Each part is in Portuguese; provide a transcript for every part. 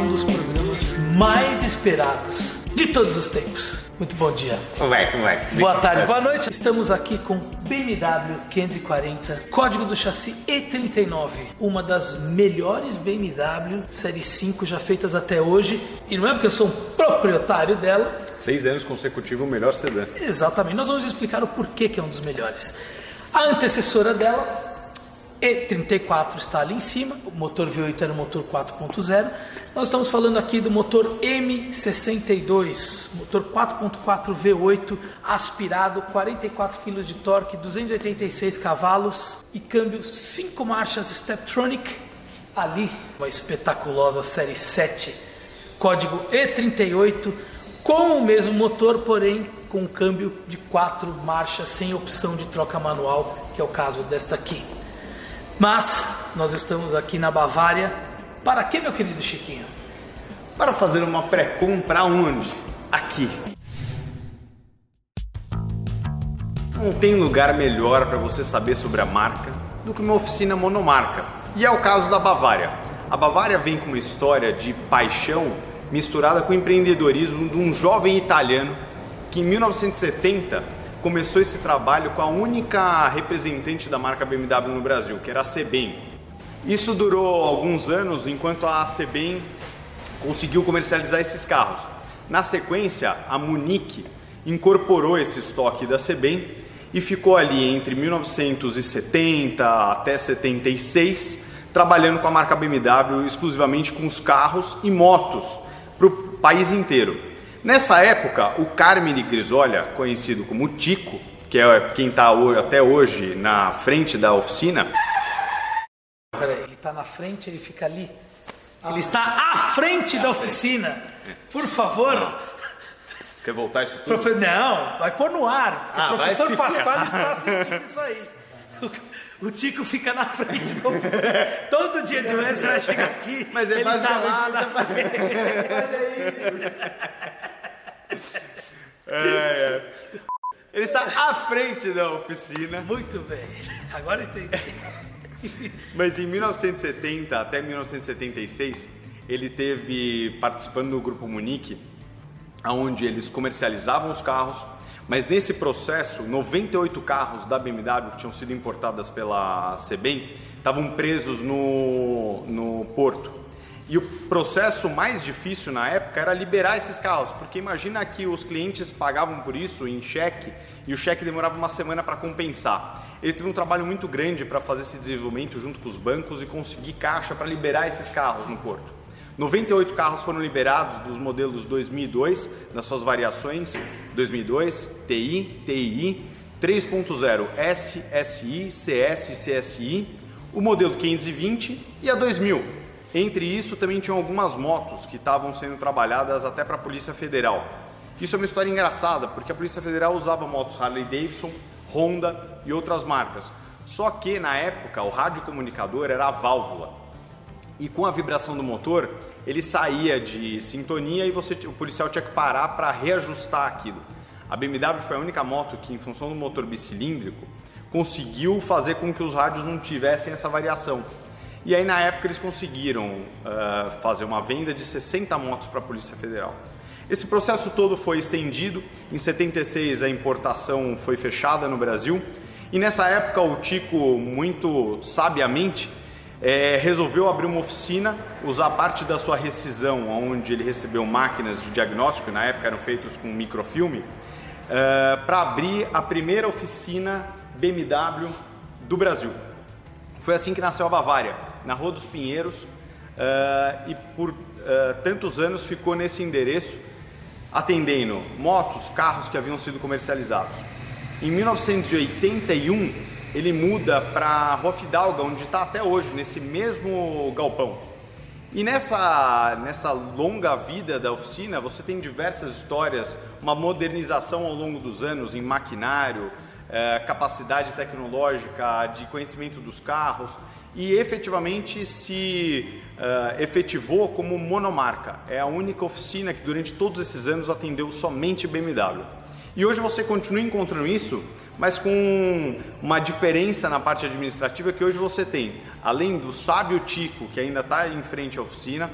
um dos programas mais esperados de todos os tempos. Muito bom dia. Como vai, como vai? Boa tarde, boa noite. Estamos aqui com BMW 540, código do chassi E39, uma das melhores BMW Série 5 já feitas até hoje. E não é porque eu sou um proprietário dela, Seis anos consecutivos, o melhor sedã. Exatamente. Nós vamos explicar o porquê que é um dos melhores. A antecessora dela, E34, está ali em cima. O motor V8 era o motor 4.0. Nós estamos falando aqui do motor M62, motor 4.4 V8 aspirado, 44 kg de torque, 286 cavalos e câmbio 5 marchas Steptronic. Ali, uma espetaculosa série 7, código E38 com o mesmo motor, porém com um câmbio de quatro marchas sem opção de troca manual, que é o caso desta aqui. Mas nós estamos aqui na Bavária. Para que, meu querido Chiquinho? Para fazer uma pré-compra onde? Aqui. Não tem lugar melhor para você saber sobre a marca do que uma oficina monomarca. E é o caso da Bavária. A Bavária vem com uma história de paixão misturada com o empreendedorismo de um jovem italiano que em 1970 começou esse trabalho com a única representante da marca BMW no Brasil, que era a Sebem. Isso durou alguns anos enquanto a Sebem conseguiu comercializar esses carros. Na sequência, a Munique incorporou esse estoque da Sebem e ficou ali entre 1970 até 76 trabalhando com a marca BMW exclusivamente com os carros e motos para o país inteiro. Nessa época, o Carmine Grisolha, conhecido como Tico, que é quem está até hoje na frente da oficina. Peraí, ele está na frente, ele fica ali. Ele está à frente da oficina. Por favor. Quer voltar isso tudo? Profe... Não, vai pôr no ar. Ah, o professor Pascoal está assistindo isso aí. O Tico fica na frente da oficina. Todo dia de manhã você vai chegar aqui. Mas é ele tá lá na frente. Mas é isso. É, é. Ele está à frente da oficina. Muito bem. Agora entendi. Mas em 1970 até 1976, ele teve participando do grupo Munique, onde eles comercializavam os carros, mas nesse processo, 98 carros da BMW que tinham sido importadas pela Sebem estavam presos no, no porto. E o processo mais difícil na época era liberar esses carros, porque imagina que os clientes pagavam por isso em cheque e o cheque demorava uma semana para compensar. Ele teve um trabalho muito grande para fazer esse desenvolvimento junto com os bancos e conseguir caixa para liberar esses carros no porto. 98 carros foram liberados dos modelos 2002, nas suas variações 2002, TI, TI, 3.0 SSI, CS, CSI, o modelo 520 e a 2000. Entre isso, também tinham algumas motos que estavam sendo trabalhadas até para a Polícia Federal. Isso é uma história engraçada, porque a Polícia Federal usava motos Harley Davidson, Honda e outras marcas. Só que na época o radiocomunicador era a válvula. E com a vibração do motor, ele saía de sintonia e você, o policial tinha que parar para reajustar aquilo. A BMW foi a única moto que, em função do motor bicilíndrico, conseguiu fazer com que os rádios não tivessem essa variação. E aí na época eles conseguiram uh, fazer uma venda de 60 motos para a Polícia Federal. Esse processo todo foi estendido. Em 76 a importação foi fechada no Brasil e nessa época o Tico muito sabiamente é, resolveu abrir uma oficina, usar parte da sua rescisão, onde ele recebeu máquinas de diagnóstico, na época eram feitos com microfilme, uh, para abrir a primeira oficina BMW do Brasil. Foi assim que nasceu a Bavária, na Rua dos Pinheiros, uh, e por uh, tantos anos ficou nesse endereço, atendendo motos, carros que haviam sido comercializados. Em 1981, ele muda para a Rua Fidalga, onde está até hoje, nesse mesmo galpão. E nessa, nessa longa vida da oficina, você tem diversas histórias, uma modernização ao longo dos anos em maquinário, é, capacidade tecnológica, de conhecimento dos carros e efetivamente se uh, efetivou como monomarca. É a única oficina que durante todos esses anos atendeu somente BMW. E hoje você continua encontrando isso mas com uma diferença na parte administrativa que hoje você tem, além do sábio Tico, que ainda está em frente à oficina,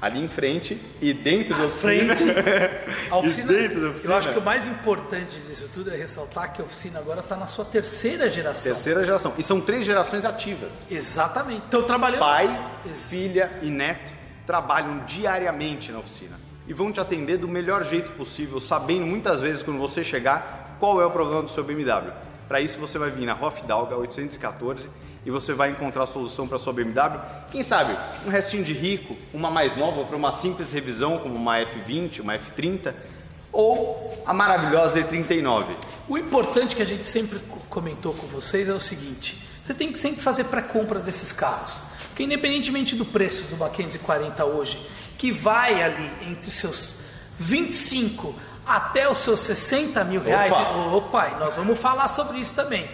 ali em frente e dentro da oficina. Frente, a oficina, dentro da oficina. Eu acho que o mais importante disso tudo é ressaltar que a oficina agora está na sua terceira geração. Terceira geração. E são três gerações ativas. Exatamente. Estão trabalhando. Pai, filha e neto trabalham diariamente na oficina e vão te atender do melhor jeito possível, sabendo muitas vezes quando você chegar qual é o problema do seu BMW. Para isso você vai vir na Rua Fidalga 814 e você vai encontrar a solução para sua BMW. Quem sabe um restinho de rico, uma mais nova para uma simples revisão como uma F20, uma F30 ou a maravilhosa E39. O importante que a gente sempre comentou com vocês é o seguinte: você tem que sempre fazer pré-compra desses carros. Porque independentemente do preço do Mackenzie 40 hoje, que vai ali entre seus 25 até os seus 60 mil reais. Opa. Opa, nós vamos falar sobre isso também.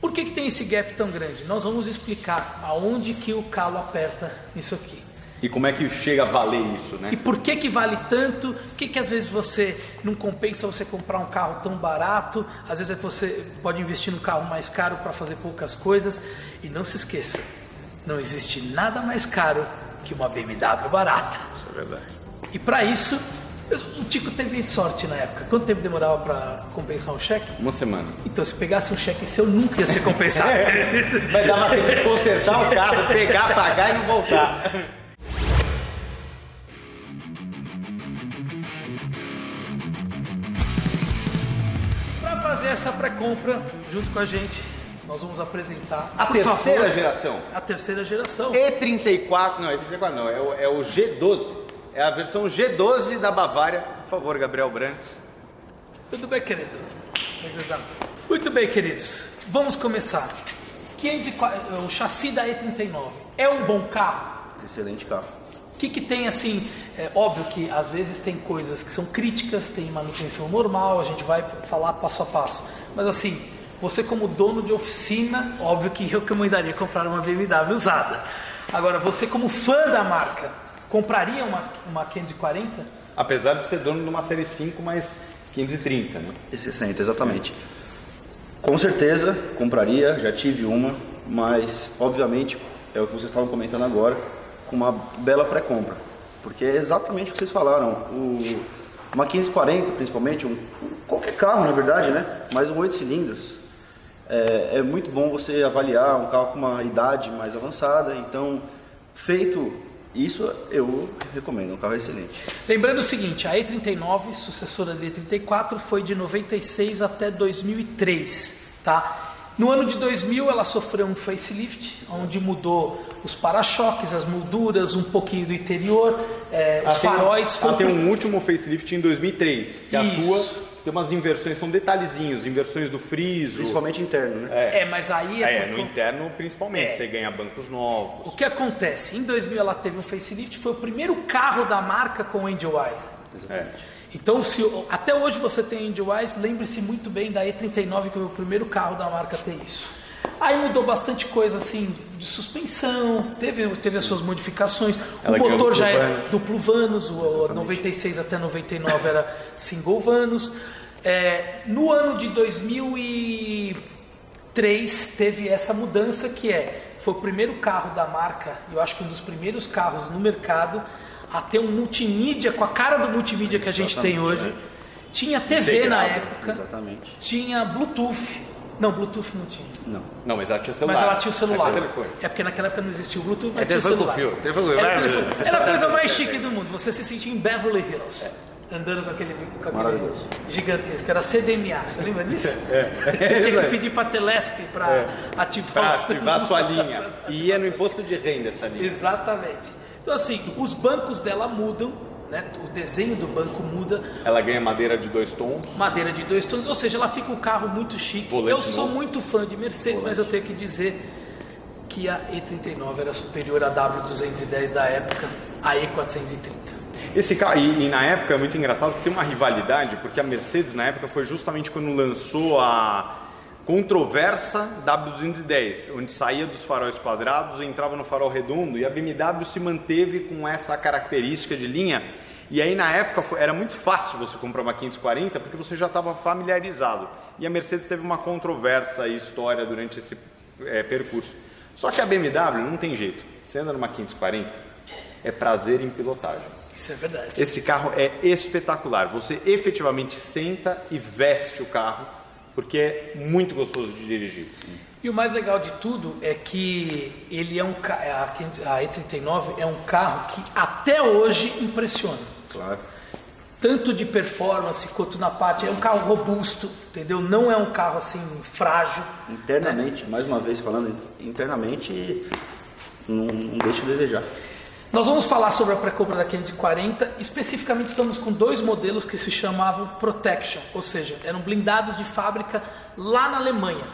Por que, que tem esse gap tão grande? Nós vamos explicar aonde que o calo aperta nisso aqui. E como é que chega a valer isso, né? E por que que vale tanto? Por que que às vezes você não compensa você comprar um carro tão barato? Às vezes você pode investir num carro mais caro para fazer poucas coisas. E não se esqueça, não existe nada mais caro que uma BMW barata. Isso é verdade. E para isso, o Tico teve sorte na época. Quanto tempo demorava para compensar um cheque? Uma semana. Então, se pegasse um cheque seu, nunca ia ser compensado. Vai dar uma tempo de consertar o carro, pegar, pagar e não voltar. para fazer essa pré-compra junto com a gente, nós vamos apresentar A terceira favor, geração. A terceira geração. E34, não, E34 não, é o, é o G12. É a versão G12 da Bavária. Por favor, Gabriel Brantes. Tudo bem, querido? Muito bem, queridos. Vamos começar. 504, o chassi da E39 é um bom carro? Excelente carro. O que, que tem assim? É óbvio que às vezes tem coisas que são críticas, tem manutenção normal, a gente vai falar passo a passo. Mas assim, você como dono de oficina, óbvio que eu recomendaria comprar uma BMW usada. Agora, você como fã da marca, compraria uma, uma 540? Apesar de ser dono de uma série 5, mas 530, né? E60, exatamente. Com certeza compraria, já tive uma, mas obviamente é o que vocês estavam comentando agora, com uma bela pré-compra. Porque é exatamente o que vocês falaram. O, uma 1540, principalmente, um, qualquer carro na verdade, né? Mas um 8 cilindros. É, é muito bom você avaliar um carro com uma idade mais avançada. Então, feito isso, eu recomendo, um carro excelente. Lembrando o seguinte, a E39, sucessora da E34, foi de 96 até 2003, tá? No ano de 2000 ela sofreu um facelift, onde mudou os para-choques, as molduras, um pouquinho do interior, é, os faróis. ela tem um último facelift em 2003, que Isso. atua, tem umas inversões, são detalhezinhos, inversões do friso. Principalmente interno, né? É, mas aí é, É, por no conta- interno principalmente, É. você ganha bancos O novos. que acontece? Em 2000 ela teve um facelift, foi o primeiro carro da marca com Angel Eyes. É. Então, se até hoje você tem Angel Eyes, lembre-se muito bem da E39, que foi o primeiro carro da marca a ter isso. Aí mudou bastante coisa assim de suspensão, teve, teve as suas modificações. Ela o motor já vanos. duplo vanos, o, o 96 até 99 era single vanos. É, no ano de 2003 teve essa mudança que é foi o primeiro carro da marca, eu acho que um dos primeiros carros no mercado a ter um multimídia com a cara do multimídia que a gente tem Exatamente, hoje. Tinha TV na Integrado, época, Exatamente. tinha Bluetooth. Não, Bluetooth não tinha. Não. Não, mas ela tinha celular. Mas ela tinha o celular. É porque naquela época não existia o Bluetooth, mas É tinha o celular. com fio, telefone- Era, telefone. Era a coisa mais chique do mundo. Você se sentia em Beverly Hills. Andando com aquele, com aquele gigantesco. Era CDMA, você lembra disso? É. Você tinha que Exato. pedir para Telesp para ativar, Pra ativar a sua linha. E ia no imposto de renda essa linha. Exatamente. Então assim, os bancos dela mudam, né? O desenho do banco muda, Ela ganha madeira de dois tons. madeira de dois tons, ou seja, ela fica um carro muito chique. Volante eu sou novo. muito fã de Mercedes, mas eu tenho que dizer que a E39 era superior à W210 da época, a E430. Esse carro, e, e na época é muito engraçado porque tem uma rivalidade, porque a Mercedes na época foi justamente quando lançou a controversa W210, onde saía dos faróis quadrados e entrava no farol redondo, e a BMW se manteve com essa característica de linha E aí na época era muito fácil você comprar uma 540 porque você já estava familiarizado. E a Mercedes teve uma controvérsia e história durante esse é, percurso. Só que a BMW não tem jeito. Você anda numa 540, é prazer em pilotagem. Isso é verdade. Esse carro é espetacular. Você efetivamente senta e veste o carro porque é muito gostoso de dirigir. E o mais legal de tudo é que ele é um a 500 a E39 é um carro que até hoje impressiona. Claro. Tanto de performance quanto na parte. É um carro robusto, entendeu? Não é um carro assim frágil. Internamente, mais uma vez falando, internamente não, não deixa a desejar. Nós vamos falar sobre a pré-compra da 540. Especificamente, estamos com dois modelos que se chamavam Protection, ou seja, eram blindados de fábrica lá na Alemanha.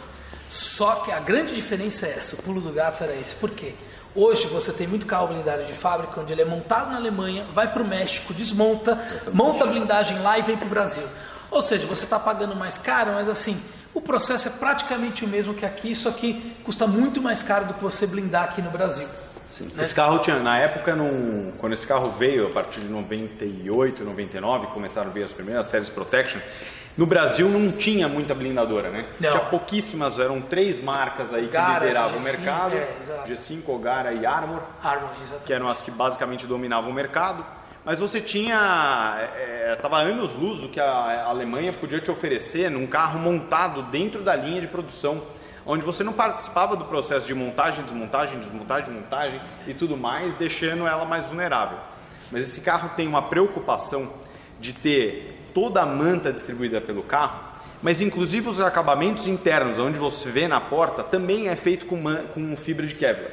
Só que a grande diferença é essa: o pulo do gato era esse. Por quê? Hoje você tem muito carro blindado de fábrica, onde ele é montado na Alemanha, vai para o México, desmonta, monta a blindagem lá e vem para o Brasil. Ou seja, você está pagando mais caro, mas assim, o processo é praticamente o mesmo que aqui, só que custa muito mais caro do que você blindar aqui no Brasil. Né? Esse carro tinha, na época, num- quando esse carro veio, a partir de 98, 99, começaram a vir as primeiras séries Protection, no Brasil não tinha muita blindadora, né? Não. Tinha pouquíssimas, eram três marcas aí que Gara, lideravam o G5, mercado, é, exato. G5, Ogara e Armor, exatamente. que eram as que basicamente dominavam o mercado. Mas você tinha, estava anos luz do que a Alemanha podia te oferecer num carro montado dentro da linha de produção, onde você não participava do processo de montagem, desmontagem, desmontagem, montagem e tudo mais, deixando ela mais vulnerável. Mas esse carro tem uma preocupação de ter toda a manta distribuída pelo carro, mas inclusive os acabamentos internos, onde você vê na porta, também é feito com, com fibra de Kevlar.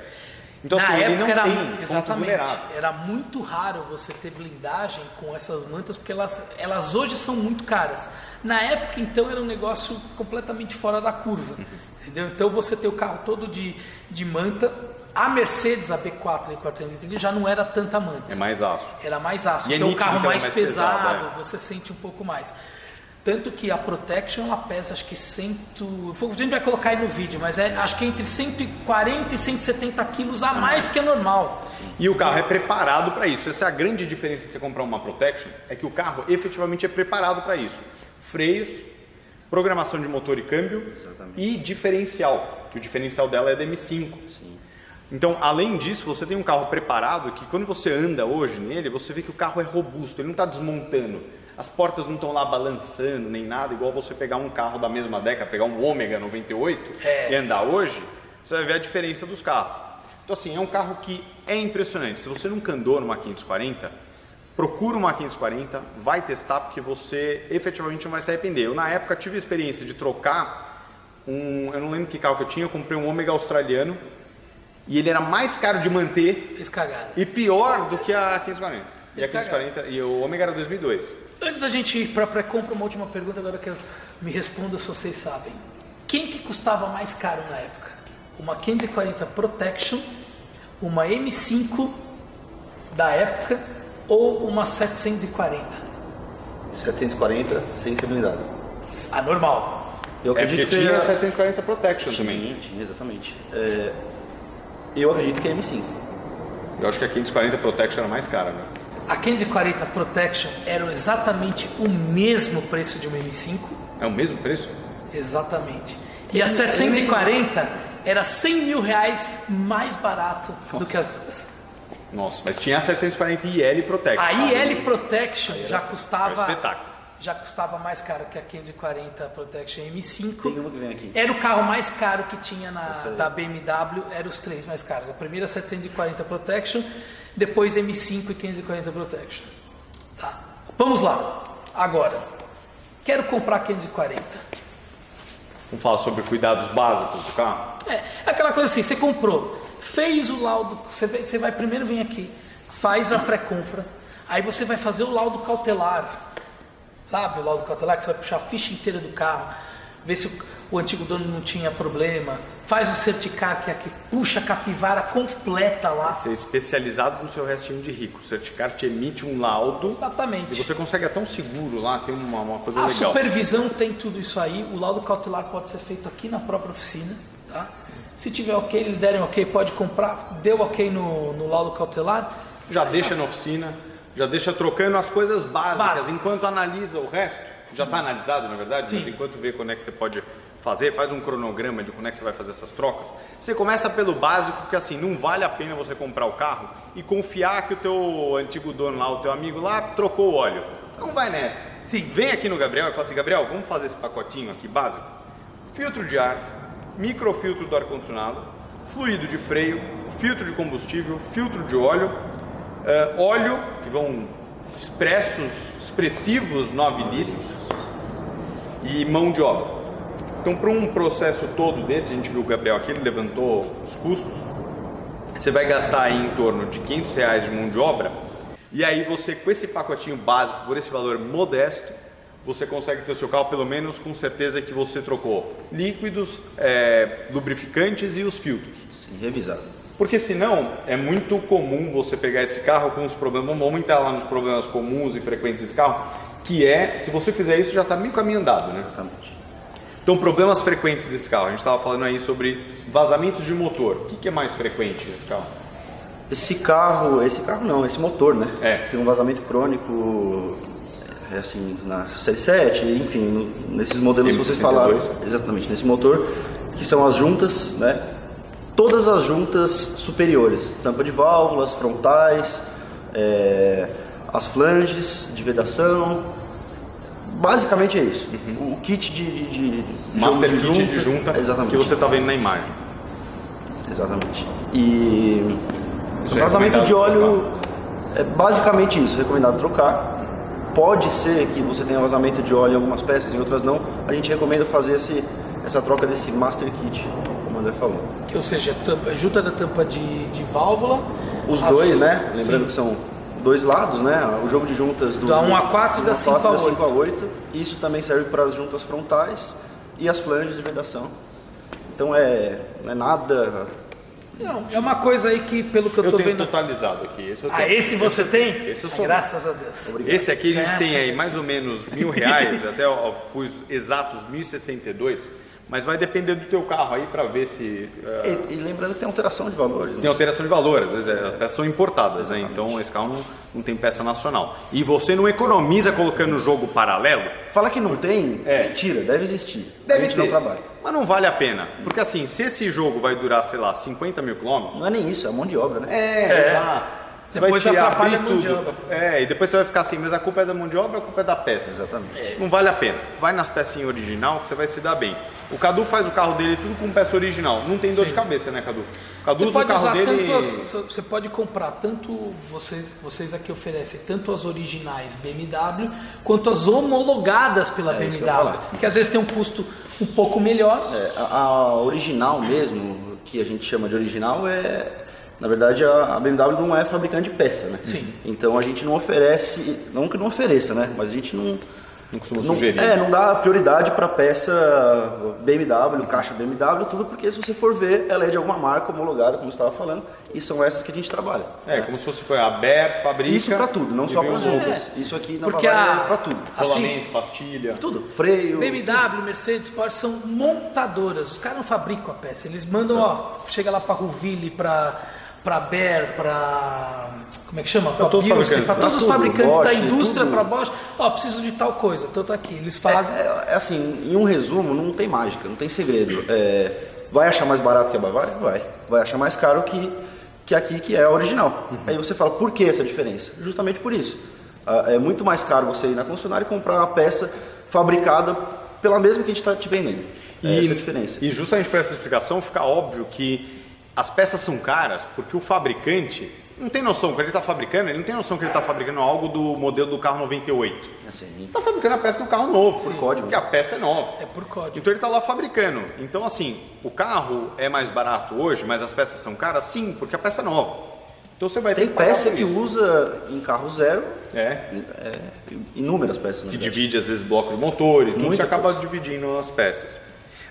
Então, Na assim, ele não época era, exatamente, era muito raro você ter blindagem com essas mantas, porque elas, elas hoje são muito caras. Na época, então, era um negócio completamente fora da curva. Uhum. Entendeu? Então, você ter o carro todo de, de manta. A Mercedes, a B4 e 430, já não era tanta manta. É mais aço. Era mais aço. E é então, o nítido carro é mais, mais pesado, pesada, é. você sente um pouco mais. Tanto que a Protection ela pesa acho que 100. A gente vai colocar aí no vídeo, mas é acho que entre 140 e 170 quilos a mais que é normal. E o carro é preparado para isso. Essa é a grande diferença de você comprar uma Protection, é que o carro efetivamente é preparado para isso. Freios, programação de motor e câmbio Exatamente. e diferencial, que o diferencial dela é da M5. Então, além disso, você tem um carro preparado que quando você anda hoje nele, você vê que o carro é robusto, ele não está desmontando. As portas não estão lá balançando nem nada, igual você pegar um carro da mesma década, pegar um Ômega 98 É. e andar hoje, você vai ver a diferença dos carros. Então, assim, é um carro que é impressionante. Se você nunca andou numa 540, procura uma 540, vai testar, porque você efetivamente não vai se arrepender. Eu, na época, tive a experiência de trocar um. Eu não lembro que carro que eu tinha, eu comprei um Ômega australiano e ele era mais caro de manter e pior do que a 540. E a Fez 540 e o Ômega era 2002. Antes da gente ir para pré-compra, uma última pergunta, agora que eu me responda se vocês sabem. Quem que custava mais caro na época? Uma 540 Protection, uma M5 da época ou uma 740? 740 sem ser blindado. A normal. Eu É acredito que tinha a- 740 Protection também. Tinha, tinha, exatamente. É, eu acredito que é M5. Eu acho que a 540 Protection era mais cara, né? A 540 Protection era exatamente o mesmo preço de uma M5, É o mesmo preço? exatamente. E a 740 era 100 mil reais mais barato do que as duas. Nossa, mas tinha a 740 IL Protection. A IL Protection já custava espetáculo. já custava mais caro que a 540 Protection M5. Tem uma que vem aqui. Era o carro mais caro que tinha na da BMW, eram os três mais caros. A primeira 740 Protection, depois M5 e 540 Protection. Tá. Vamos lá. Agora, quero comprar 540. Vamos falar sobre cuidados básicos do carro? É, aquela coisa assim, você comprou, fez o laudo, você vai, você vai primeiro vem aqui, faz a pré-compra, aí você vai fazer o laudo cautelar, sabe? O laudo cautelar que você vai puxar a ficha inteira do carro, ver se o, o antigo dono não tinha problema, faz o certicar que é que puxa a capivara completa lá. Ser especializado no seu restinho de rico. O Certicar te emite um laudo Exatamente. e você consegue até um seguro lá, tem uma, uma coisa A legal. supervisão tem tudo isso aí. O laudo cautelar pode ser feito aqui na própria oficina, tá? Se tiver ok, eles derem ok, pode comprar. Deu ok no, no laudo cautelar, Já deixa na oficina. Já deixa trocando as coisas básicas, Básicas. enquanto analisa o resto. Já está analisado, na verdade, Sim. mas enquanto vê quando é que você pode fazer, faz um cronograma de quando é que você vai fazer essas trocas. Você começa pelo básico, porque assim, não vale a pena você comprar o carro e confiar que o teu antigo dono lá, o teu amigo lá, trocou o óleo. Não vai nessa. Sim. Vem aqui no Gabriel e fala assim, Gabriel, vamos fazer esse pacotinho aqui básico? Filtro de ar, microfiltro do ar-condicionado, fluido de freio, filtro de combustível, filtro de óleo, eh, óleo, que vão expressos, expressivos 9 litros, e mão de obra. Então, para um processo todo desse, a gente viu o Gabriel aqui, ele levantou os custos, você vai gastar aí em torno de 500 reais de mão de obra, e aí você, com esse pacotinho básico, por esse valor modesto, você consegue ter o seu carro pelo menos com certeza que você trocou líquidos, eh, lubrificantes e os filtros. Sim, revisado. Porque senão é muito comum você pegar esse carro com os problemas, vamos entrar lá nos problemas comuns e frequentes desse carro, que é, se você fizer isso já está meio caminho andado, né? Exatamente. Então, problemas frequentes desse carro, a gente estava falando aí sobre vazamentos de motor. O que, que é mais frequente nesse carro? Esse carro, esse carro não, esse motor, né? É. Tem um vazamento crônico, é assim, na série 7, enfim, nesses modelos que vocês M62. falaram. Exatamente, nesse motor, que são as juntas, né? Todas as juntas superiores, tampa de válvulas, frontais, é, as flanges de vedação. Basicamente é isso. O kit de, de, de Uhum. Master jogo kit de junta exatamente. que você está vendo na imagem. Exatamente. E Isso o é vazamento recomendado de óleo é basicamente isso, recomendado trocar. Pode ser que você tenha vazamento de óleo em algumas peças, em outras não. A gente recomenda fazer esse, essa troca desse Master Kit, como o André falou. Ou seja, tampa, junta da tampa de, de válvula. Os as- dois, né? Lembrando Sim. que são dois lados, né? O jogo de juntas do Da 1 a 4 e da do 5 a 4 8. 5 a 8. Isso também serve para as juntas frontais e as flanges de vedação. Então é, não é nada Não, é uma coisa aí que, pelo que eu, Eu tô tenho vendo. totalizado aqui. Esse eu Ah, tenho. esse você tem? esse eu Ah, sou. Graças a Deus. Esse aqui a gente tem Graças aí mais ou menos mil reais, até pus exatos 1062, mas vai depender do teu carro aí para ver se E, e lembrando que tem alteração de valores. tem né? alteração de valor, às vezes é, as peças são importadas, né? então esse carro não, não tem peça nacional. E você não economiza colocando o jogo paralelo, Fala que não tem, É. mentira, deve existir. deve a gente ter, não trabalha. mas não vale a pena, porque assim, se esse jogo vai durar, sei lá, 50 mil quilômetros, Não é nem isso, é mão de obra, né? É, exato. Você Depois vai te atrapalha abrir mão de tudo. obra. É, e depois você vai ficar assim, mas a culpa é da mão de obra ou a culpa é da peça? Exatamente. Não vale a pena. Vai nas pecinhas original que você vai se dar bem. O Cadu faz o carro dele tudo com peça original. Não tem dor de cabeça, né, Cadu? O Cadu Você usa o pode carro usar dele. as, você pode comprar tanto vocês vocês aqui oferecem tanto as originais BMW quanto as homologadas pela É, que BMW, falar. que às vezes tem um custo um pouco melhor. É, a, a original mesmo, que a gente chama de original, é. Na verdade, a, BMW não é fabricante de peça, né? Sim. Então a gente não oferece, não que não ofereça, né? Mas a gente não. Não costuma não, sugerir. É, não dá prioridade para peça BMW, caixa BMW, tudo porque se você for ver, ela é de alguma marca homologada, como você estava falando, e são essas que a gente trabalha. É, como se fosse a Ber, fabrica. Isso para tudo, não só para os as outros. juntas. Isso aqui na Porque Bavaria a- é para tudo. Assim, Rolamento, pastilha. Tudo. Freio. BMW, Mercedes, Porsche são montadoras. Os caras não fabricam a peça. Eles mandam, ó, chega lá para Ruville, para para Ber, para como é que chama? Para todos os fabricantes. para todos os fabricantes da Bosch, indústria, tudo. para Bosch. Ó, preciso de tal coisa. Então tá aqui. Eles fazem. É, é assim, em um resumo, não tem mágica, não tem segredo. É, vai achar mais barato que a Bavária? Vai. Vai achar mais caro que, que aqui, que é a original. Aí você fala, por que essa diferença? Justamente por isso. Ah, É muito mais caro você ir na concessionária e comprar uma peça fabricada pela mesma que a gente está te vendendo. É essa a diferença. E justamente por essa explicação fica óbvio que as peças são caras porque o fabricante não tem noção, quando ele está fabricando, ele não tem noção que ele está fabricando algo do modelo do carro 98. Assim, está fabricando a peça do carro novo, Por código. porque a peça é nova. É por código. Então ele está lá fabricando. Então assim, o carro é mais barato hoje, mas as peças são caras? Sim, porque a peça é nova. Então você vai ter tem que pagar peça que isso. usa em carro zero, É, é, inúmeras peças. na que verdade. divide às vezes bloco de motor e tudo, Muita você acaba coisa. dividindo as peças.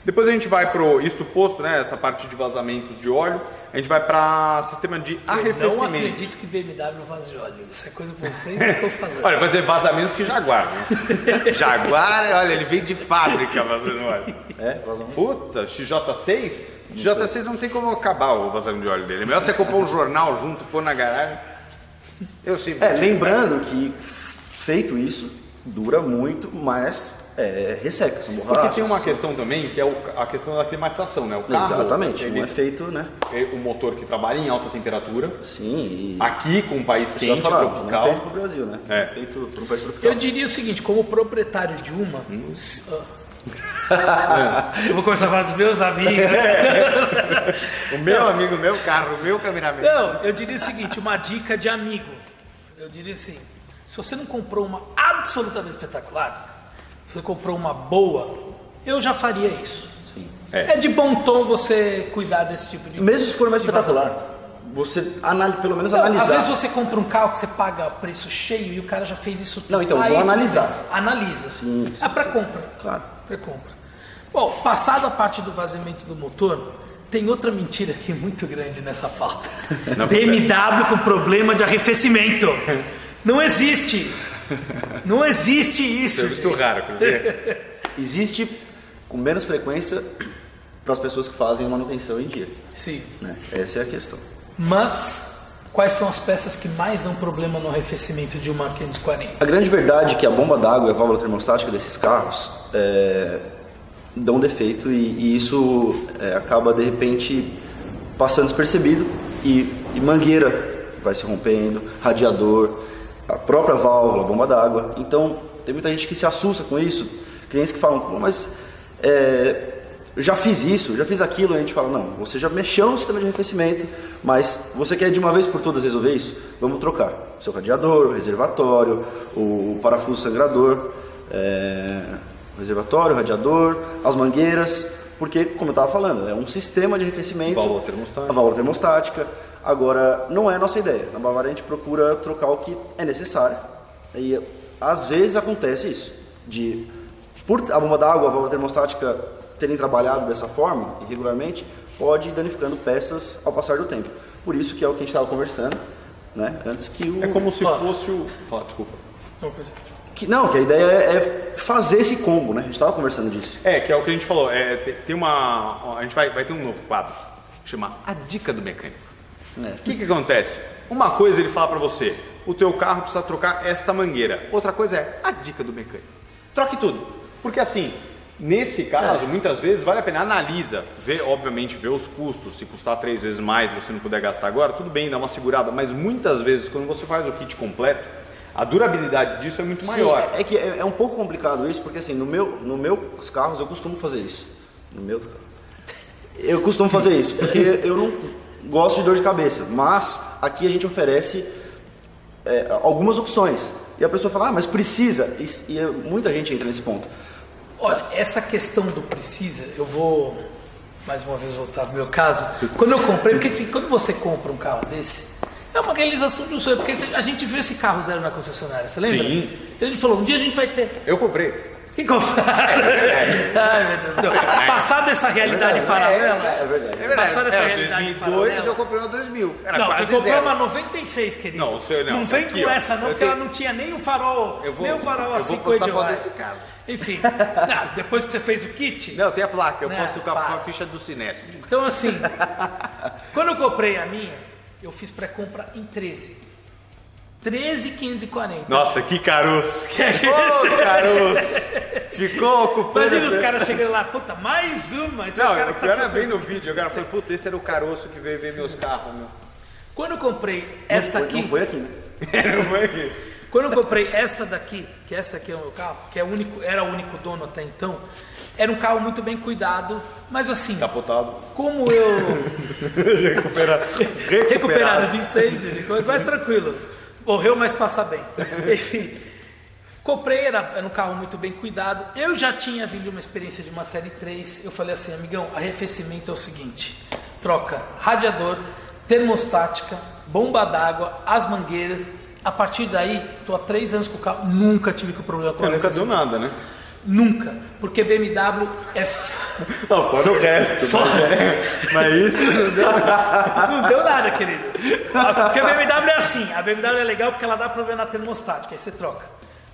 Depois a gente vai pro isto posto, né, essa parte de vazamentos de óleo, a gente vai para sistema de Eu não arrefecimento. acredito que BMW vaza de óleo. Isso é coisa pra vocês que estão falando. Olha, vai ser vazamentos que Jaguar, né? Jaguar, olha, ele vem de fábrica vazando óleo. É. Puta, XJ6? XJ6 não tem como acabar o vazamento de óleo dele. É melhor você comprar um jornal junto, pôr na garagem. Eu sempre É, lembrando que feito isso, dura muito, mas é, resseca, são borrachas. Porque tem uma questão também, que é o- a questão da climatização, né? O carro, Exatamente, ele não é feito, né? é um motor que trabalha em alta temperatura. Sim, e... Aqui, com um país quente, falar, tropical. Não é feito pro Brasil, né? É. feito pro país tropical. Eu diria o seguinte, como proprietário de uma, Hum. se- ah. eu vou começar a falar dos meus amigos. O meu amigo, o meu carro, o meu cameraman. Não, eu diria o seguinte, uma dica de amigo. Eu diria assim, se você não comprou uma absolutamente espetacular, você comprou uma boa, eu já faria isso. Sim. É, de bom tom você cuidar desse tipo de Mesmo se for mais de vazamento. espetacular, você anal- pelo menos Não, analisar. às vezes você compra um carro que você paga preço cheio e o cara já fez isso tudo. Não, então, Aí vou analisar. Analisa. Sim, sim, é para compra. Claro. Para compra. Bom, passado a parte do vazamento do motor, tem outra mentira aqui muito grande nessa pauta. BMW com problema de arrefecimento. Não existe. Não existe Isso isso. é muito gente. raro. Existe com menos frequência para as pessoas que fazem a manutenção em dia. Sim. Né? Essa é a questão. Mas quais são as peças que mais dão problema no arrefecimento de uma 540? A grande verdade é que a bomba d'água e a válvula termostática desses carros é, dão defeito e, e isso é, acaba de repente passando despercebido e, e mangueira vai se rompendo, radiador, a própria válvula, a bomba d'água. Então tem muita gente que se assusta com isso, clientes que falam, Pô, mas é, eu já fiz isso, já fiz aquilo, e a gente fala, não, você já mexeu no sistema de arrefecimento, mas você quer de uma vez por todas resolver isso? Vamos trocar. Seu radiador, o reservatório, o parafuso sangrador, é, o reservatório, o radiador, as mangueiras, porque, como eu estava falando, é um sistema de arrefecimento. Válvula. A válvula termostática. Agora, não é a nossa ideia. Na Bavária a gente procura trocar o que é necessário. E às vezes acontece isso, de por a bomba d'água, a válvula termostática terem trabalhado dessa forma, irregularmente, pode ir danificando peças ao passar do tempo. Por isso que é o que a gente estava conversando, né? Antes que o É como se fosse o. Fala, desculpa. que não, que a ideia é, é fazer esse combo, né? A gente estava conversando disso. É, que é o que a gente falou. É, te- tem uma. A gente vai, vai ter um novo quadro. Chama A Dica do Mecânico. É. O que, que acontece? Uma coisa ele fala pra você: o teu carro precisa trocar esta mangueira. Outra coisa é a dica do mecânico. Troque tudo. Porque assim, nesse caso, muitas vezes vale a pena, analisa, vê, obviamente, vê os custos. Se custar três vezes mais e você não puder gastar agora, tudo bem, dá uma segurada. Mas muitas vezes, quando você faz o kit completo, a durabilidade disso é muito maior. Sim, é, é que é, é um pouco complicado isso, porque assim, no meu, no meus carros eu costumo fazer isso. No meu Eu costumo fazer isso, porque eu não gosto de dor de cabeça, mas aqui a gente oferece é, algumas opções. E a pessoa fala, ah, mas precisa. E, e muita gente entra nesse ponto. Olha, essa questão do precisa, eu vou mais uma vez voltar pro meu caso. Quando eu comprei, porque assim, quando você compra um carro desse, é uma realização de um sonho, porque a gente viu esse carro zero na concessionária, você lembra? Sim. E a gente falou, um dia a gente vai ter. Eu comprei. Quem compraram? Ai, meu Deus. Não. Passada essa realidade paralela. É verdade. É verdade. Passando essa É, realidade 2002 paralela. eu comprei uma 2000. Era Não, você comprou zero. uma 96, querido. Não, o seu não. vem Aqui, com ó. essa não, Eu porque ela tenho- não tinha nem o farol, Eu vou- nem o farol eu assim vou com o postar foto desse carro. Enfim, não, depois que você fez o kit, Não, tem a placa. Eu Não, posto com a ficha do Cinesp. Então, assim, quando eu comprei a minha, eu fiz pré-compra em 13. 13,540. Nossa, que caroço. Ô, caroço. Ficou ocupando. Imagina os caras chegando lá, puta, mais uma. Esse é o Não, cara o que pior tá é bem no vídeo. O cara falou, puta, esse era o caroço que veio ver meus carros, meu. Quando eu comprei esta Não foi- aqui, Não foi aqui, né? Não foi aqui. quando eu comprei esta daqui, que essa aqui é o meu carro, que é único, era o único dono até então, era um carro muito bem cuidado, mas assim, Capotado. como eu Recupera... recuperado de incêndio, de coisa, mas tranquilo. Morreu, mas passa bem. Enfim, comprei, era, era um carro muito bem cuidado. Eu já tinha vindo uma experiência de uma série 3. Eu falei assim, amigão, arrefecimento é o seguinte: troca radiador, termostática, bomba d'água, as mangueiras. A partir daí, estou há três anos com o carro, nunca tive com problema com Eu nunca deu nada, né? Nunca, porque BMW é. Não, fora o resto. Mas, é, mas isso não deu Não deu nada, querido. Porque a BMW é assim. A BMW é legal porque ela dá problema na termostática, aí você troca.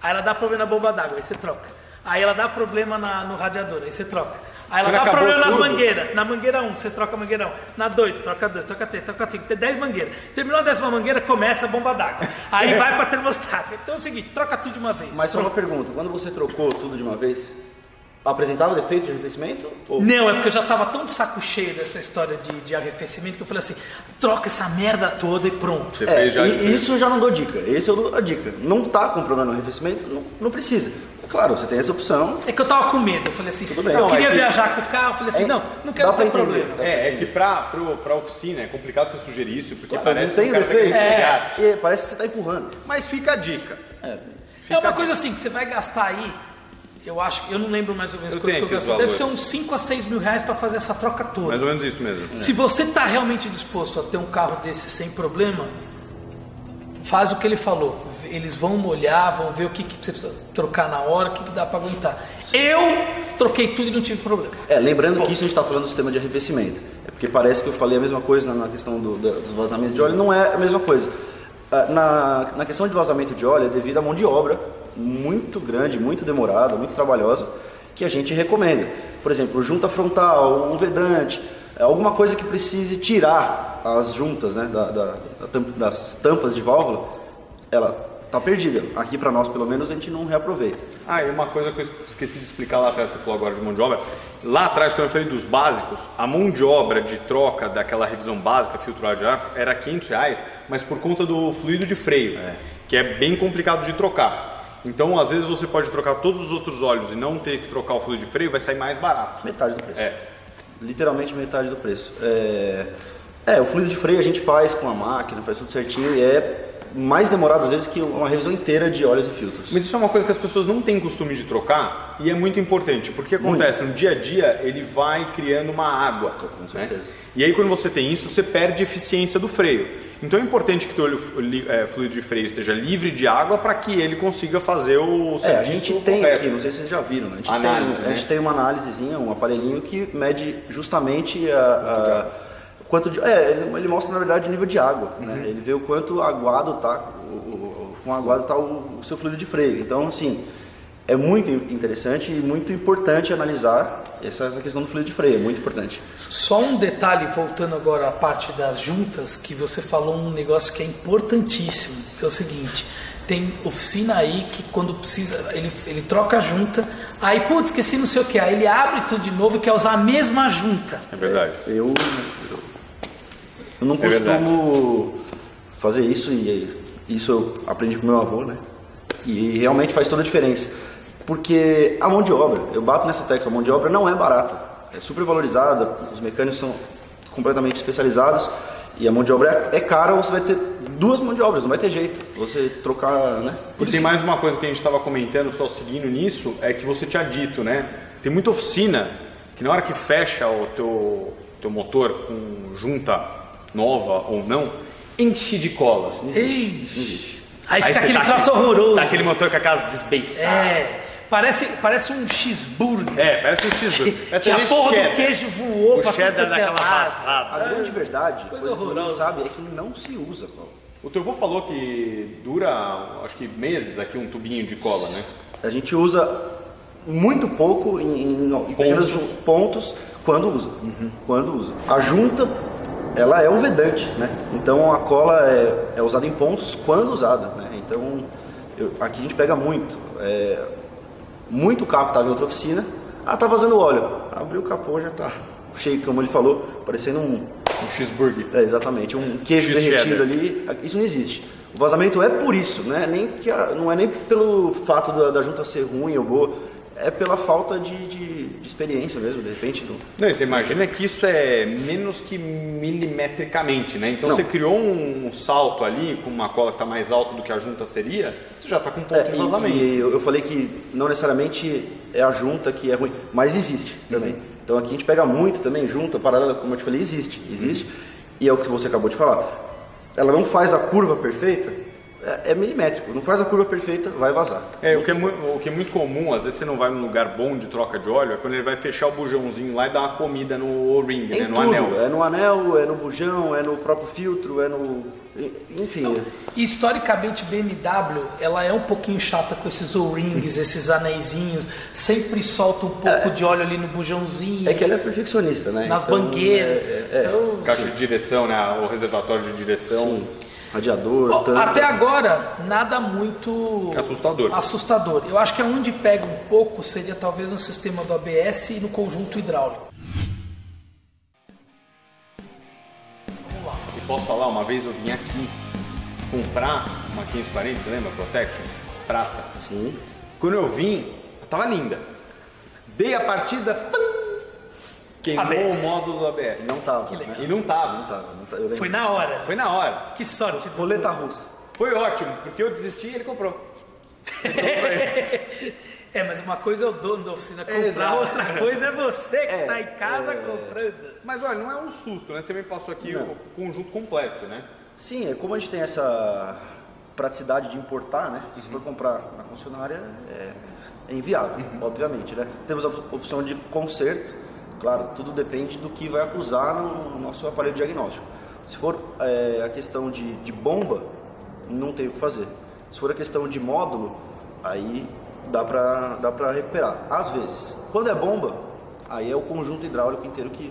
Aí ela dá problema na bomba d'água, aí você troca. Aí ela dá problema na- no radiador, aí você troca. Aí ela Quando dá problema nas tudo. mangueiras. Na mangueira 1, você troca a mangueira 1. Na 2, troca 2, troca 3, troca 5. Tem 10 mangueiras. Terminou a décima mangueira, começa a bomba d'água. Aí vai pra termostática. Então é o seguinte, troca tudo de uma vez. Mas só uma pergunta, quando você trocou tudo de uma vez, apresentava defeito de arrefecimento? Ou... Não, é porque eu já tava tão de saco cheio dessa história de, de arrefecimento que eu falei assim, troca essa merda toda e pronto. Você É, fez já. e isso eu já não dou dica. Esse eu dou a dica. Não tá com problema no arrefecimento, não, não precisa. Claro, você tem essa opção. É que eu tava com medo. Eu falei assim, Tudo bem. eu Não, queria é que- viajar com o carro. Eu falei assim, É, não, não quero ter entender. problema. É, é que pra, pro, pra oficina é complicado você sugerir isso, porque Claro, parece não tem que o cara tá defeito. querendo É. parece que você tá empurrando. Mas fica a dica. É uma coisa assim, que você vai gastar aí, eu acho, eu não lembro mais ou menos Eu quanto que eu gastei. Deve ser uns 5 a 6 mil reais pra fazer essa troca toda. Mais ou menos isso mesmo. Se você está realmente disposto a ter um carro desse sem problema, faz o que ele falou. Eles vão molhar, vão ver o que, que você precisa trocar na hora, o que, que dá para aguentar. Eu troquei tudo e não tive problema. É, lembrando que isso a gente está falando do sistema de arrefecimento. É porque parece que eu falei a mesma coisa na- questão do- da- dos vazamentos de óleo, não é a mesma coisa. Ah, Na, na questão de vazamento de óleo é devido à mão de obra muito grande, muito demorada, muito trabalhosa, que a gente recomenda. Por exemplo, junta frontal, um vedante, é alguma coisa que precise tirar as juntas né, da- da- das tampas de válvula, ela está perdida. Aqui para nós, pelo menos, a gente não reaproveita. Ah, e uma coisa que eu esqueci de explicar lá atrás, você falou agora de mão de obra. Lá atrás, quando eu falei dos básicos, a mão de obra de troca daquela revisão básica, filtro de ar, era 500 reais, mas por conta do fluido de freio, que é bem complicado de trocar. Então, às vezes você pode trocar todos os outros óleos e não ter que trocar o fluido de freio, vai sair mais barato. Metade do preço. É. Literalmente metade do preço. É, é, o fluido de freio a gente faz com a máquina, faz tudo certinho e é mais demorado às vezes que uma revisão inteira de óleos e filtros. Mas isso é uma coisa que as pessoas não têm costume de trocar e é muito importante, porque acontece no dia a dia ele vai criando uma água. né? certeza. E aí quando você tem isso, você perde eficiência do freio. Então é importante que o li- é, fluido de freio esteja livre de água para que ele consiga fazer o É, serviço a gente tem correto. aqui, não sei se vocês já viram, né? a gente, Análise, tem, a gente né? tem uma análisezinha, um aparelhinho que mede justamente a, a- quanto de, é, ele, ele mostra na verdade o nível de água, Uhum. né? Ele vê o quanto aguado tá, o, o, aguado tá o, o seu fluido de freio. Então, assim, é muito interessante e muito importante analisar essa, essa questão do fluido de freio, é muito importante. Só um detalhe, voltando agora à parte das juntas, que você falou um negócio que é importantíssimo, que é o seguinte, tem oficina aí que quando precisa, ele, ele troca a junta, aí, putz, esqueci não sei o que, aí ele abre tudo de novo e quer usar a mesma junta. É verdade. Eu, eu não É verdade. costumo fazer isso e isso eu aprendi com meu avô, né? E realmente faz toda a diferença. Porque a mão de obra, eu bato nessa tecla, a mão de obra não é barata. É super valorizada, os mecânicos são completamente especializados e a mão de obra é, é cara, você vai ter duas mãos de obras, não vai ter jeito. Você trocar, né? E tem mais uma coisa que a gente estava comentando, só seguindo nisso, é que você tinha dito, né? Tem muita oficina que na hora que fecha o teu, teu motor com junta nova ou não, enche de colas. Ei, aí fica você aquele tá troço aquele- horroroso. Tá aquele motor com a casa desbeiçada. É, parece, parece um cheeseburger. É, parece um cheeseburger. Vai que a porra cheddar. do queijo voou O pra cheddar tudo é daquela passada. A grande verdade, Coisa coisa que horrorosa. sabe, é que não se usa cola. O teu avô falou que dura, acho que meses aqui um tubinho de cola, né? A gente usa muito pouco em, em, em Pontos. pontos quando usa. Quando usa. A junta, ela é o vedante, né? Então a cola é, é usada em pontos quando usada, né? Então eu- aqui a gente pega muito. É, muito carro que estava em outra oficina, ah, tá vazando óleo. Abriu o capô, já tá cheio, como ele falou, parecendo um, Um cheeseburger. é, exatamente, um queijo derretido ali. Isso não existe. O vazamento é por isso, né? Nem que não é nem pelo fato da, da junta ser ruim ou boa, é pela falta de, de- de experiência mesmo, de repente. do- Não, e você imagina que isso é menos que milimetricamente, né? Então Não. você criou um salto ali com uma cola que está mais alta do que a junta seria, você já está com um ponto É, de e, vazamento. e eu eu falei que não necessariamente é a junta que é ruim, mas existe também. Uhum. Então aqui a gente pega muito também, junta, paralela, como eu te falei, existe, existe. Uhum. E é o que você acabou de falar. Ela não faz a curva perfeita, é, é milimétrico. Não faz a curva perfeita, vai vazar. É, o que é, o que é muito comum, às vezes você não vai num lugar bom de troca de óleo, é quando ele vai fechar o bujãozinho lá e dar uma comida no O-ring, Em né, no tudo. anel. É no anel, é no bujão, é no próprio filtro, é no. Enfim. E, historicamente, BMW, ela é um pouquinho chata com esses O-rings, esses anéisinhos, sempre solta um pouco de óleo ali no bujãozinho, É que ela é perfeccionista, né? nas Então, bangueiras. É, é, Então, Caixa de direção, né, o reservatório de direção. sim. Radiador, Bom, tampa. até agora, nada muito Assustador. assustador. Eu acho que aonde pega um pouco seria talvez no sistema do ABS e no conjunto hidráulico. Vamos lá. E posso falar, uma vez eu vim aqui comprar uma 540, você lembra? Protection? Prata. Sim. Quando eu vim, ela tava linda. Dei a partida, pam, queimou ABS. o módulo do ABS. Não tava. Que legal. né? E não tava. Não tava. Não tava. Foi na hora. Foi na hora. Que sorte. Roleta russa. Foi ótimo, porque eu desisti e ele comprou. É, mas uma coisa é o dono da oficina comprar, Exato. outra coisa é você que É, está em casa comprando. Mas olha, não é um susto, né? Você me passou aqui Não. o conjunto completo, né? Sim, é como a gente tem essa praticidade de importar, né? Se for comprar na concessionária, é, é inviável, obviamente, né? Temos a opção de conserto, claro, tudo depende do que vai acusar no nosso aparelho diagnóstico. Se for é, a questão de, de bomba, não tem o que fazer. Se for a questão de módulo, aí dá pra, dá pra recuperar. Às vezes. Quando é bomba, aí é o conjunto hidráulico inteiro que,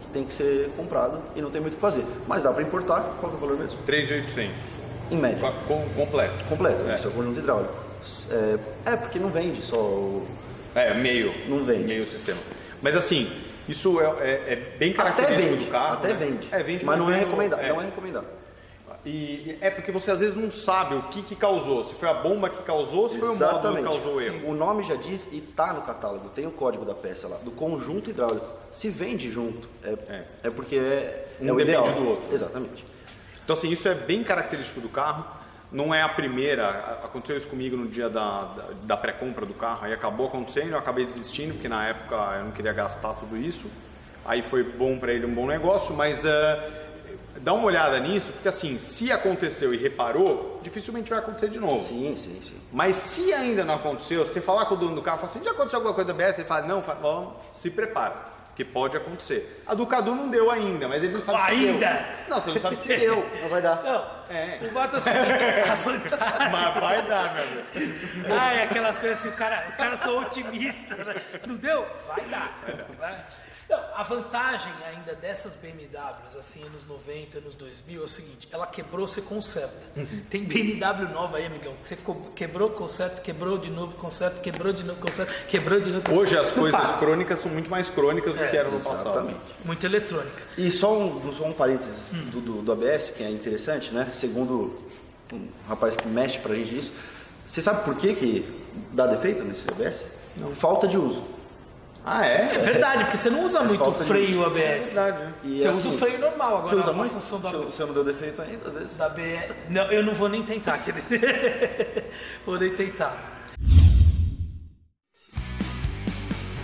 que tem que ser comprado e não tem muito o que fazer. Mas dá pra importar, qual que é o valor mesmo? 3.800. Em média. Com, completo. Completo, É. isso é o conjunto hidráulico. É, é, porque não vende só o... É, meio. Não vende. Meio sistema. Mas assim, isso é, é- é bem Até característico vende, do carro. até né? vende. É, vende mas não é recomendado. Não é recomendado. E é porque você às vezes não sabe o que, que causou. Se foi a bomba que causou, se foi o módulo que causou o erro. O nome já diz e tá no catálogo, tem o código da peça lá, do conjunto hidráulico. Se vende junto, é, É. é. porque é, Um é o depende ideal. do outro. Exatamente. Então, assim, isso é bem característico do carro. Não é a primeira. Aconteceu isso comigo no dia da, da, da pré-compra do carro. Aí acabou acontecendo, eu acabei desistindo, porque na época eu não queria gastar tudo isso. Aí foi bom para ele um bom negócio, mas eh, dá uma olhada nisso, porque assim, se aconteceu e reparou, dificilmente vai acontecer de novo. Sim, sim, sim. Mas se ainda não aconteceu, você falar com o dono do carro, fala assim, já aconteceu alguma coisa da BS? Ele fala, não, fala, bom, se prepara, que pode acontecer. A do Cadu não deu ainda, mas ele não sabe se Ainda? deu. Não, você não sabe se deu. Não vai dar. Não, É. o fato é. Mas vai dar, meu amigo. Ai, aquelas coisas assim, o cara, os caras são otimistas, né? Não deu? Vai dar. Vai. Não, a vantagem ainda dessas BMWs, assim, anos 90, anos 2000, é o seguinte, ela quebrou, você conserta. Tem BMW nova aí, amigão, que você quebrou, conserta, quebrou de novo, conserta, quebrou de novo, conserta, quebrou de novo, conserta. Hoje as Não coisas para. crônicas são muito mais crônicas do que eram no passado. Exatamente. Muito eletrônica. E só um, só um parênteses do, do, do ABS, que é interessante, né? Segundo um rapaz que mexe pra gente isso, você sabe por que, que dá defeito nesse ABS? Falta de uso. Ah, é? É verdade, porque você não usa muito falta de freio. ABS. É verdade, né? E, Você assim, usa o freio normal, agora Você usa muito? função do Se eu- ABS. se eu não deu defeito ainda, às vezes. Da BR. Não, eu não vou nem tentar. quer dizer. vou nem tentar.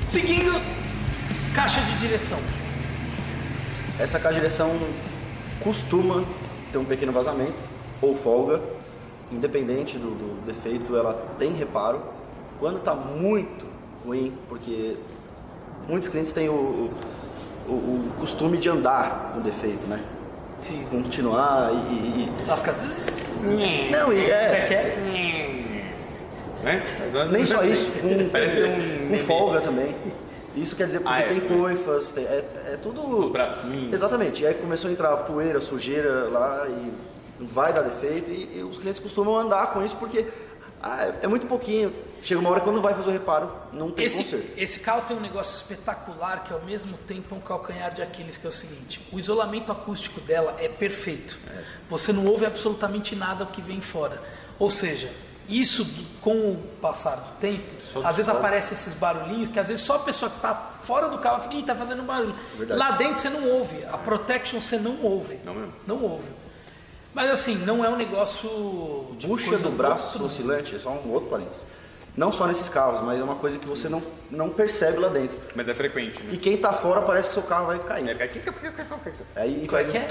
Seguindo, caixa de direção. Essa caixa de direção costuma ter um pequeno vazamento ou folga, independente do, do defeito, ela tem reparo. Quando está muito ruim, porque muitos clientes têm o, o, o- costume de andar com defeito, né? Sim. Continuar e. e- Ela fica. Não, e é é. que é? Né? Nem só isso, com, um nenê. folga também. Isso quer dizer porque Ah, é. tem coifas, tem- é, é tudo. Os bracinhos. Exatamente. E aí começou a entrar poeira, sujeira lá e vai dar defeito. E, e os clientes costumam andar com isso porque ah, é, é muito pouquinho. Chega uma hora que quando vai fazer o reparo, não tem Esse, conserto. esse carro tem um negócio espetacular que ao mesmo tempo é um calcanhar de Aquiles, que é o seguinte: o isolamento acústico dela é perfeito. Você não ouve absolutamente nada que vem fora. Ou seja, isso do- com o passar do tempo, às vezes aparecem esses barulhinhos que às vezes só a pessoa que está fora do carro fica, Ih, tá fazendo um barulho. Verdade. Lá dentro você não ouve. A protection você não ouve. Não mesmo? Não ouve. Mas assim, não é um negócio. de Bucha coisa do do braço outro mundo. oscilante é só um outro parênteses. Não só nesses carros, mas é uma coisa que você não, não percebe lá dentro. Mas é frequente, né? E quem tá fora parece que seu carro vai cair. É, fica- Aí Como é vai que é?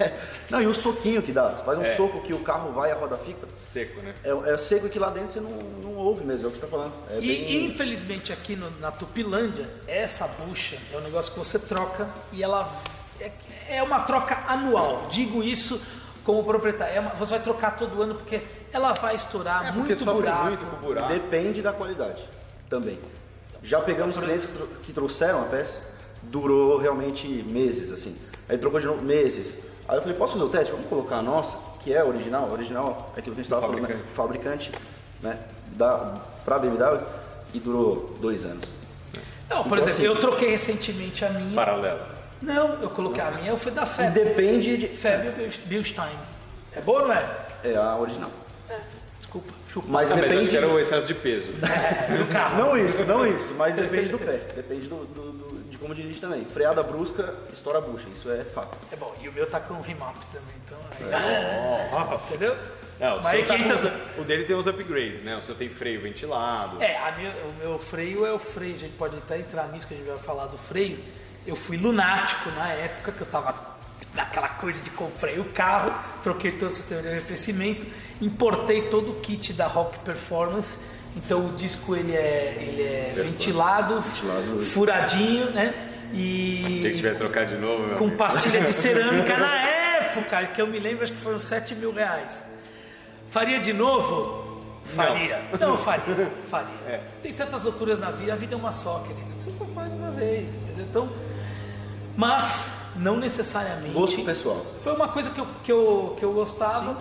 Não, e o soquinho que dá. Você faz um É. soco que o carro vai e a roda fica. Seco, né? É, é seco que lá dentro você não, não ouve mesmo, é o que você está falando. É E bem- infelizmente aqui no- na Tupilândia, essa bucha é um negócio que você troca e ela é, é uma troca anual. Digo isso como proprietário. É uma- você vai trocar todo ano porque ela vai estourar É muito sofre buraco. muito com buraco. Depende da qualidade também. Já pegamos clientes que, tro- que trouxeram a peça, durou realmente meses, assim. Aí trocou de novo, meses. Aí eu falei, posso fazer o teste? Vamos colocar a nossa, que é a original. A original é aquilo que a gente estava falando, né? Fabricante. né? Da, pra BMW e durou dois anos. Não, por Então, exemplo, assim- eu troquei recentemente a minha. Paralelo. Não, eu coloquei a minha, foi da E Feb. depende de. Feb Bilstein. É boa ou não é? É a original. Desculpa, chupa. Mas Ah, mas depende. acho que era o excesso de peso. carro. Não isso, não isso, mas depende do pé. Depende do, do- do- de como dirige também. Freada brusca, estoura a bucha, isso é fato. É bom, e o meu tá com remap também, então. Aí, Entendeu? Não, o, Mas tá com tá- o dele tem os upgrades, né? O seu tem freio ventilado. É, a minha- o meu freio é o freio, a gente pode até entrar nisso que a gente vai falar do freio. Eu fui lunático na época que eu tava naquela coisa de comprei o carro, troquei todo o sistema de arrefecimento, importei todo o kit da Rock Performance. Então o disco ele é, ele é ventilado, Ventilado. furadinho, né? Tem que E tiver trocar de novo, meu com amigo. pastilha de cerâmica na época, que eu me lembro, acho que foram 7 mil reais. Faria de novo? Faria. Não, faria. Faria. É. Tem certas loucuras na vida, a vida é uma só, querido. que Você só faz uma vez, entendeu? Então, mas não necessariamente. Gosto pessoal. Foi uma coisa que eu, que eu, que eu gostava.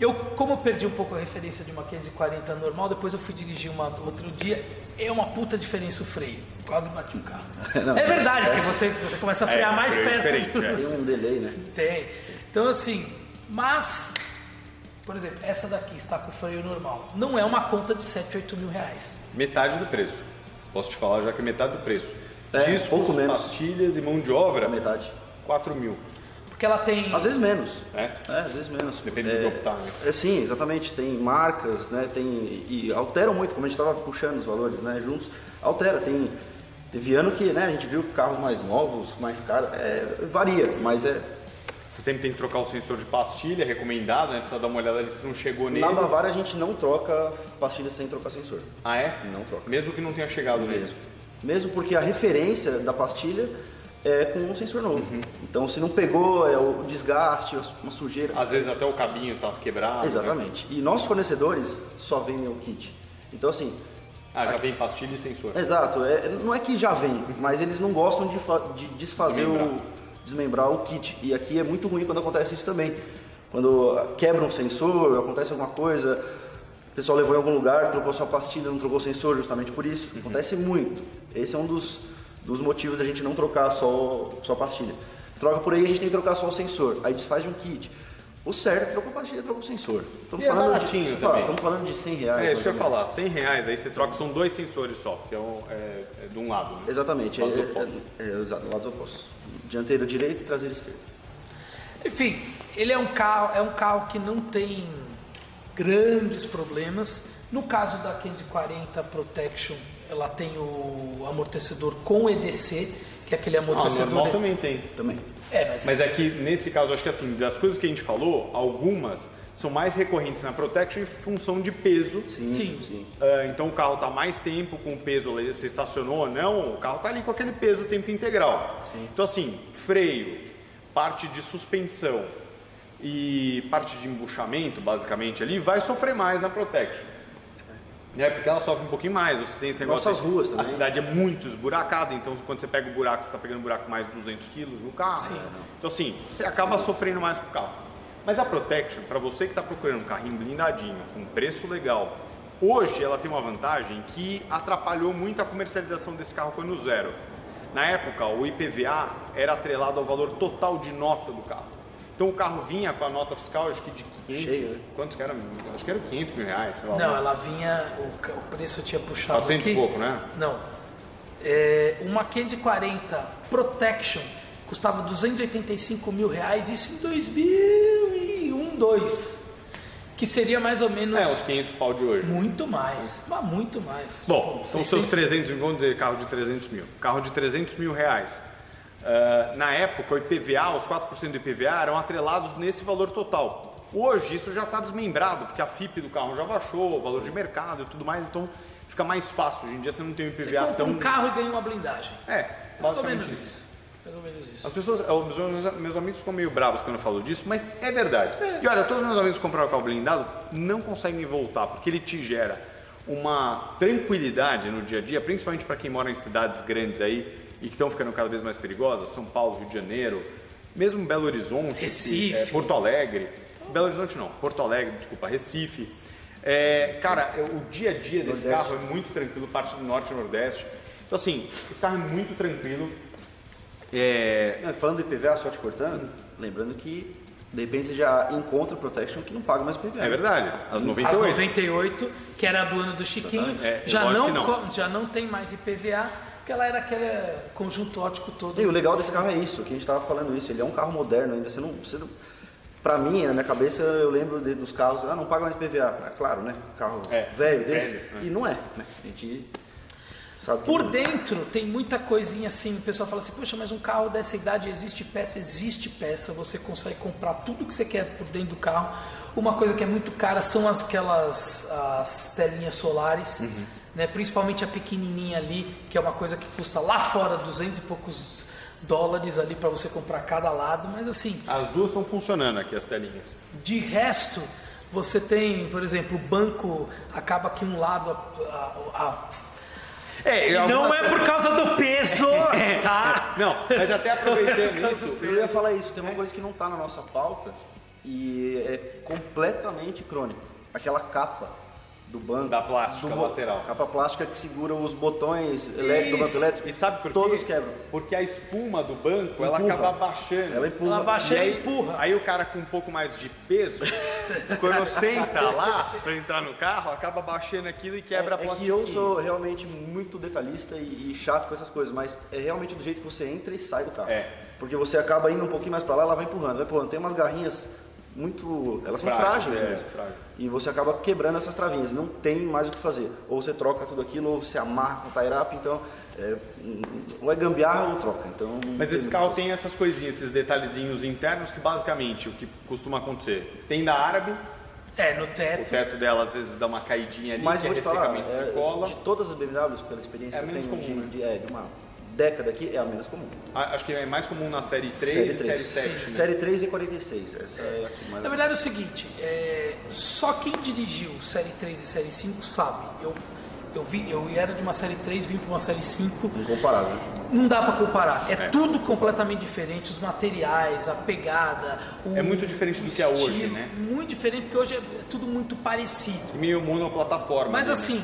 Eu, como eu perdi um pouco a referência de uma 540 normal, depois eu fui dirigir uma outro dia, é uma puta diferença o freio. Quase bati o carro. Não, é verdade, porque você, você começa a frear É, mais é perto. do- é. Tem um delay, né? Tem. Então assim, mas, por exemplo, essa daqui está com freio normal. Não é uma conta de 7, 8 mil reais. Metade do preço. Posso te falar já que é metade do preço. É, Discos, pouco menos. pastilhas e mão de obra, A metade. 4 mil. Porque ela tem. Às vezes menos. É? É, às vezes menos. Depende é, do que optar, né? É, sim, exatamente. Tem marcas, né? Tem, e alteram muito, como a gente estava puxando os valores né, juntos. Altera, tem. Teve ano que né, a gente viu carros mais novos, mais caros. É, varia, mas é. Você sempre tem que trocar o sensor de pastilha, recomendado, né? Precisa dar uma olhada ali se não chegou nele. Na Bavária a gente não troca pastilha sem trocar sensor. Ah, é? Não troca. Mesmo que não tenha chegado nele. Mesmo. Mesmo porque a referência da pastilha é com um sensor novo. Uhum. Então se não pegou, é o desgaste, uma sujeira. Às vezes até o cabinho tá quebrado. né? Exatamente. E nossos fornecedores só vendem o kit. Então assim, Ah, já vem pastilha e sensor. Exato, é, não é que já vem, mas eles não gostam de, de desfazer Desmembrar. o desmembrar o kit. E aqui é muito ruim quando acontece isso também. Quando quebra um sensor, acontece alguma coisa, o pessoal levou em algum lugar, trocou sua pastilha, não trocou o sensor justamente por isso. Uhum. Acontece muito. Esse é um dos, dos motivos da gente não trocar só, só a pastilha. Troca por aí, a gente tem que trocar só o sensor. Aí desfaz de um kit. O certo é trocar a pastilha, troca o sensor. Estamos E é falando, baratinho de, também. estamos falando de 100 reais. É isso que eu ia falar, 100 reais, aí você troca, são dois sensores só, que é, um, é, é de um lado, né? Exatamente, é, Lados é, opostos. é, é, exato, lados opostos. Dianteiro direito e traseiro esquerdo. Enfim, ele é um carro, é um carro que não tem grandes problemas. No caso da 540 Protection, ela tem o amortecedor com EDC, que é aquele Ah, amortecedor. normal também tem. Também. É, mas, Mas é que nesse caso, acho que assim, das coisas que a gente falou, algumas são mais recorrentes na Protection em função de peso. Sim, Sim. sim. Ah, então o carro está mais tempo com o peso, você estacionou ou não, o carro está ali com aquele peso o tempo integral. Então assim, freio, parte de suspensão e parte de embuchamento, basicamente ali, vai sofrer mais na Protection. Né? Porque ela sofre um pouquinho mais, você tem esse negócio. Nossas ruas também. A cidade é muito esburacada, então quando você pega o buraco, você está pegando um buraco mais de 200 quilos no carro. Sim. Então assim, você acaba sofrendo mais com o carro. Mas a Protection, para você que está procurando um carrinho blindadinho, com preço legal, hoje ela tem uma vantagem que atrapalhou muito a comercialização desse carro quando zero. Na época, o IPVA era atrelado ao valor total de nota do carro. Então o carro vinha com a nota fiscal, acho que de 500, Cheio, né? quantos que era? Acho que era 500 mil reais, sei lá. Não, ela vinha. O, o preço tinha puxado. 400 e aqui. pouco, né? Não. É, uma 540 Protection custava 285 mil reais, isso em 2001, 2. Que seria mais ou menos. É, os 500 pau de hoje. Muito mais. Mas muito mais. Bom, são seus 600 300, vamos dizer, carro de 300 mil. Carro de 300 mil reais. Uh, na época, o IPVA, os 4% do IPVA eram atrelados nesse valor total. Hoje isso já está desmembrado, porque a FIP do carro já baixou, o valor de mercado e tudo mais, então fica mais fácil. Hoje em dia você não tem o IPVA Você compra tão. um carro e ganha uma blindagem. É, Mais ou menos isso. isso. Mais ou menos isso. As pessoas, os meus, meus amigos ficam meio bravos quando eu falo disso, mas é verdade. E olha, todos os meus amigos que compraram carro blindado não conseguem voltar, porque ele te gera uma tranquilidade no dia a dia, principalmente para quem mora em cidades grandes aí e que estão ficando cada vez mais perigosas, São Paulo, Rio de Janeiro, mesmo Belo Horizonte, Recife. é, Porto Alegre, Belo Horizonte não, Porto Alegre, desculpa, Recife. É, cara, o dia a dia desse Nordeste. carro é muito tranquilo, parte do norte e nordeste. Então assim, esse carro é muito tranquilo. É, Não, Falando do IPVA, só te cortando, lembrando que de repente você já encontra o Protection que não paga mais IPVA. é verdade, as As 98. 98, que era do ano do Chiquinho, É, já, não, já não tem mais IPVA, porque ela era aquele conjunto ótico todo. E o legal desse carro é isso, que a gente estava falando isso, ele é um carro moderno ainda, você não... Você não Pra mim, na minha cabeça, eu lembro de- dos carros, ah, não paga mais IPVA. É claro, né? Carro É, velho desse. velho, né? E não é, né? A gente sabe Por não- dentro tem muita coisinha assim, o pessoal fala assim, poxa, mas um carro dessa idade existe peça, existe peça, você consegue comprar tudo que você quer por dentro do carro. Uma coisa que é muito cara são as, aquelas as telinhas solares, Uhum. Né? principalmente a pequenininha ali, que é uma coisa que custa lá fora 200 e poucos dólares ali para você comprar cada lado, mas assim, As duas estão funcionando aqui, as telinhas. de resto, você tem, por exemplo, o banco acaba aqui um lado a- a- a É, e não é por causa do peso, tá? Não, mas até aproveitando isso, Eu ia falar isso, tem uma coisa que não está na nossa pauta e é completamente crônico. Aquela capa do banco. Da plástica do lateral. Capa plástica que segura os botões elétricos do banco elétrico. E sabe por quê? Todos quebram. Porque a espuma do banco, ela Empurra. acaba baixando. Ela empurra. Ela baixa E e aí, empurra. aí o cara com um pouco mais de peso, quando senta lá pra entrar no carro, acaba baixando aquilo e quebra a é, é que eu sou realmente muito detalhista e, e chato com essas coisas, mas é realmente do jeito que você entra e sai do carro. É. Porque você acaba indo um pouquinho mais para lá, ela vai empurrando, vai empurrando. Tem umas garrinhas muito. Elas são Frágil, frágeis é, mesmo. frágil. E você acaba quebrando essas travinhas, não tem mais o que fazer. Ou você troca tudo aquilo, ou você amarra com o tie up, então. É, ou é gambiarra ou troca. Então, Mas esse carro tem essas coisinhas, esses detalhezinhos internos que basicamente o que costuma acontecer. Tem da árabe, É, no o teto. teto dela às vezes dá uma caidinha ali, Mas que é te falar, ressecamento é, de cola. de todas as BMWs, pela experiência É que eu tenho comum, de, né? de, é, de uma década aqui, é a menos comum. Acho que é mais comum na série 3 série e série 7. né? Série 3 e 46. Essa é que mais. Na verdade é o seguinte, é, só quem dirigiu série 3 e série 5 sabe. Eu, eu, vi, eu era de uma série 3, vim para uma série 5. Incomparável. Não dá para comparar. É, tudo completamente diferente. Os materiais, a pegada. O, É muito diferente do que é hoje, né? Muito diferente, porque hoje é tudo muito parecido. Meio monoplataforma. Mas né? assim,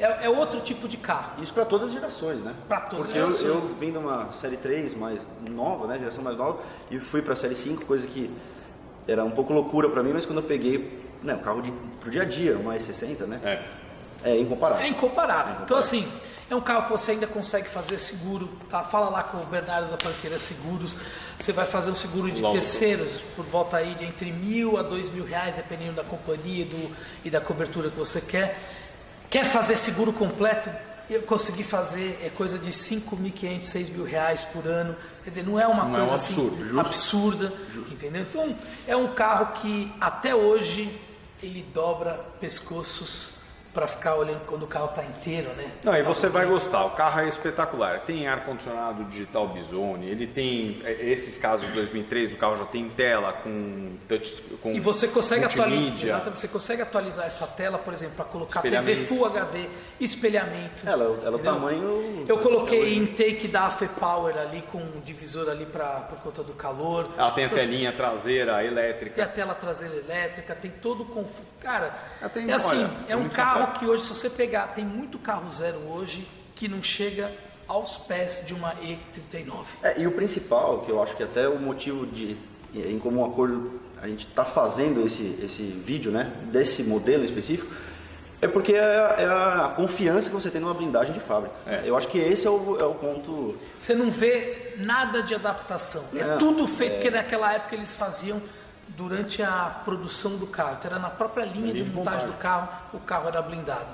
é, é outro tipo de carro. Isso para todas as gerações, né? Pra todas Porque as eu, eu gerações. vim de uma série 3 mais nova, né? Geração mais nova, e fui para a série 5, coisa que era um pouco loucura para mim, mas quando eu peguei, né, um carro de, pro dia a dia, uma E60, né? É. É incomparável. É incomparável. Então, assim, é um carro que você ainda consegue fazer seguro, tá? Fala lá com o Bernardo da Franqueira Seguros. Você vai fazer um seguro de Longo. terceiros por volta aí de entre mil a dois mil reais, dependendo da companhia e do, e da cobertura que você quer. Quer fazer seguro completo? Eu consegui fazer é coisa de 5.500, 6 mil reais por ano. Quer dizer, não é uma Não é coisa um assim absurdo, justo. absurda, entendeu? Então, é um carro que até hoje ele dobra pescoços para ficar olhando quando o carro está inteiro, né? Não, e Tá você vai gostar. O carro é espetacular. Tem ar-condicionado digital Bizone, ele tem é, esses casos de 2003, o carro já tem tela com touch com E você consegue atualizar, exatamente, você consegue atualizar essa tela, por exemplo, para colocar TV. Full HD, espelhamento. Ela, ela é o tamanho. Eu coloquei intake da AFE Power ali com um divisor ali para por conta do calor. Ela tem a telinha traseira Tem a elétrica. tela traseira elétrica, tem todo o conforto. Cara, tem- é assim, olha, é um muito carro que hoje, se você pegar, tem muito carro zero hoje que não chega aos pés de uma E39. É, e o principal, que eu acho que até o motivo de, em comum acordo, a gente está fazendo esse, esse vídeo, né, desse modelo em específico, é porque é, a- é a confiança que você tem numa blindagem de fábrica. É. Eu acho que esse é o, é o ponto. Você não vê nada de adaptação. É Não, tudo feito que naquela época eles faziam durante a produção do carro. Então, era na própria linha de montagem do carro, o carro era blindado.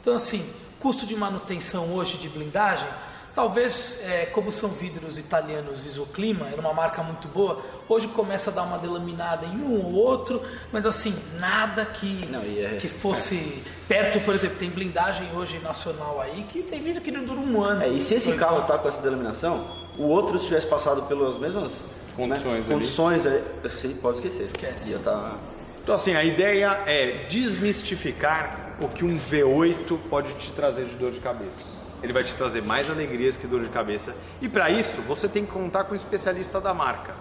Então, assim, custo de manutenção hoje de blindagem, Talvez, é, como são vidros italianos Isoclima, era uma marca muito boa, hoje começa a dar uma delaminada em um ou outro, mas assim, nada que, Não, é- que fosse perto, por exemplo, tem blindagem hoje nacional aí que tem vidro que não dura um ano. É, e se esse carro está com essa delaminação, o outro se tivesse passado pelas mesmas Condições né, ali. condições é, você pode esquecer. Esquece. Ia tá... Então, assim, a ideia é desmistificar o que um V8 pode te trazer de dor de cabeça. Ele vai te trazer mais alegrias que dor de cabeça. E para isso, você tem que contar com um especialista da marca.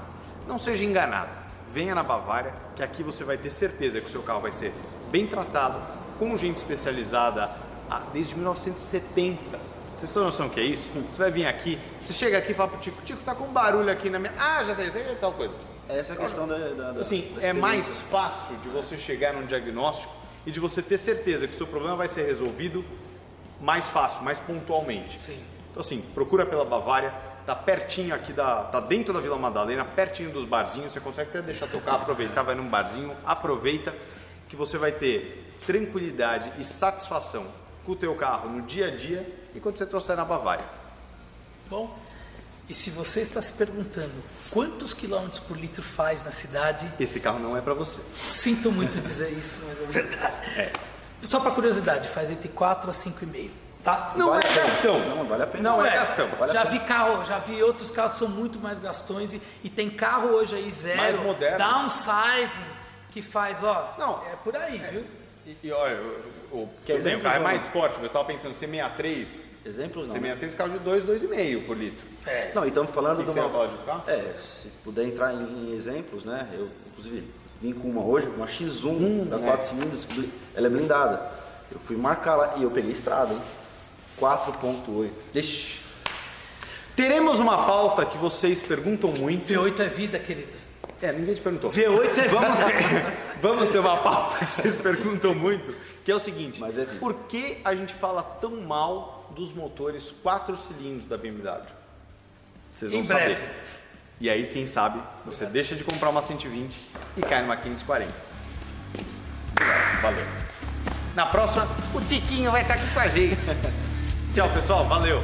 Não seja enganado. Venha na Bavária, que aqui você vai ter certeza que o seu carro vai ser bem tratado, com gente especializada ah, desde 1970. Vocês têm noção do que é isso? Você vai vir aqui, você chega aqui e fala pro Tico, Tico, tá com um barulho aqui na minha... Ah, já sei, sei, é tal coisa. Essa é a questão da, da, Assim, da é mais fácil de você chegar num diagnóstico e de você ter certeza que o seu problema vai ser resolvido mais fácil, mais pontualmente. Sim. Então assim, procura pela Bavária, tá pertinho aqui da, tá dentro da Vila Madalena, pertinho dos barzinhos, você consegue até deixar teu carro aproveitar, vai num barzinho, aproveita que você vai ter tranquilidade e satisfação com o teu carro no dia a dia e quando você trouxer na Bavária. Bom, e se você está se perguntando quantos quilômetros por litro faz na cidade, Esse carro não é para você. sinto muito dizer isso, mas é verdade. Só para curiosidade, faz entre 4 a 5,5, tá? Não Vale é gastão. Não, vale a pena. Não é gastão. Vale a já vi carro, já vi outros carros que são muito mais gastões e, e tem carro hoje aí zero, Mais moderno. downsizing, que faz, ó, Não. é por aí, viu? E, e olha, o, o, Que bem, o exemplo, carro é mais forte, eu estava pensando C63, Exemplos não. né? C63 carro de 2, 2,5 por litro. É. Não, e estamos falando O que de você ia uma... falar de carro? É, se puder entrar em, em exemplos, né? Eu, inclusive, vim com uma hoje, uma X1 da é. 4 cilindros, ela é blindada. Eu fui marcar lá e eu peguei estrada, hein? 4.8. Ixi. Teremos uma pauta que vocês perguntam muito. V8 é vida, querido. É, ninguém te perguntou. V8 é Vamos vida. vamos ter uma pauta que vocês perguntam muito, que é o seguinte: Mas é por que a gente fala tão mal dos motores 4 cilindros da BMW? Vocês vão Em breve. saber. E aí, quem sabe, você deixa de comprar uma 120 e cai numa 540. Valeu. Na próxima, o Tiquinho vai estar aqui com a gente. Tchau, pessoal. Valeu.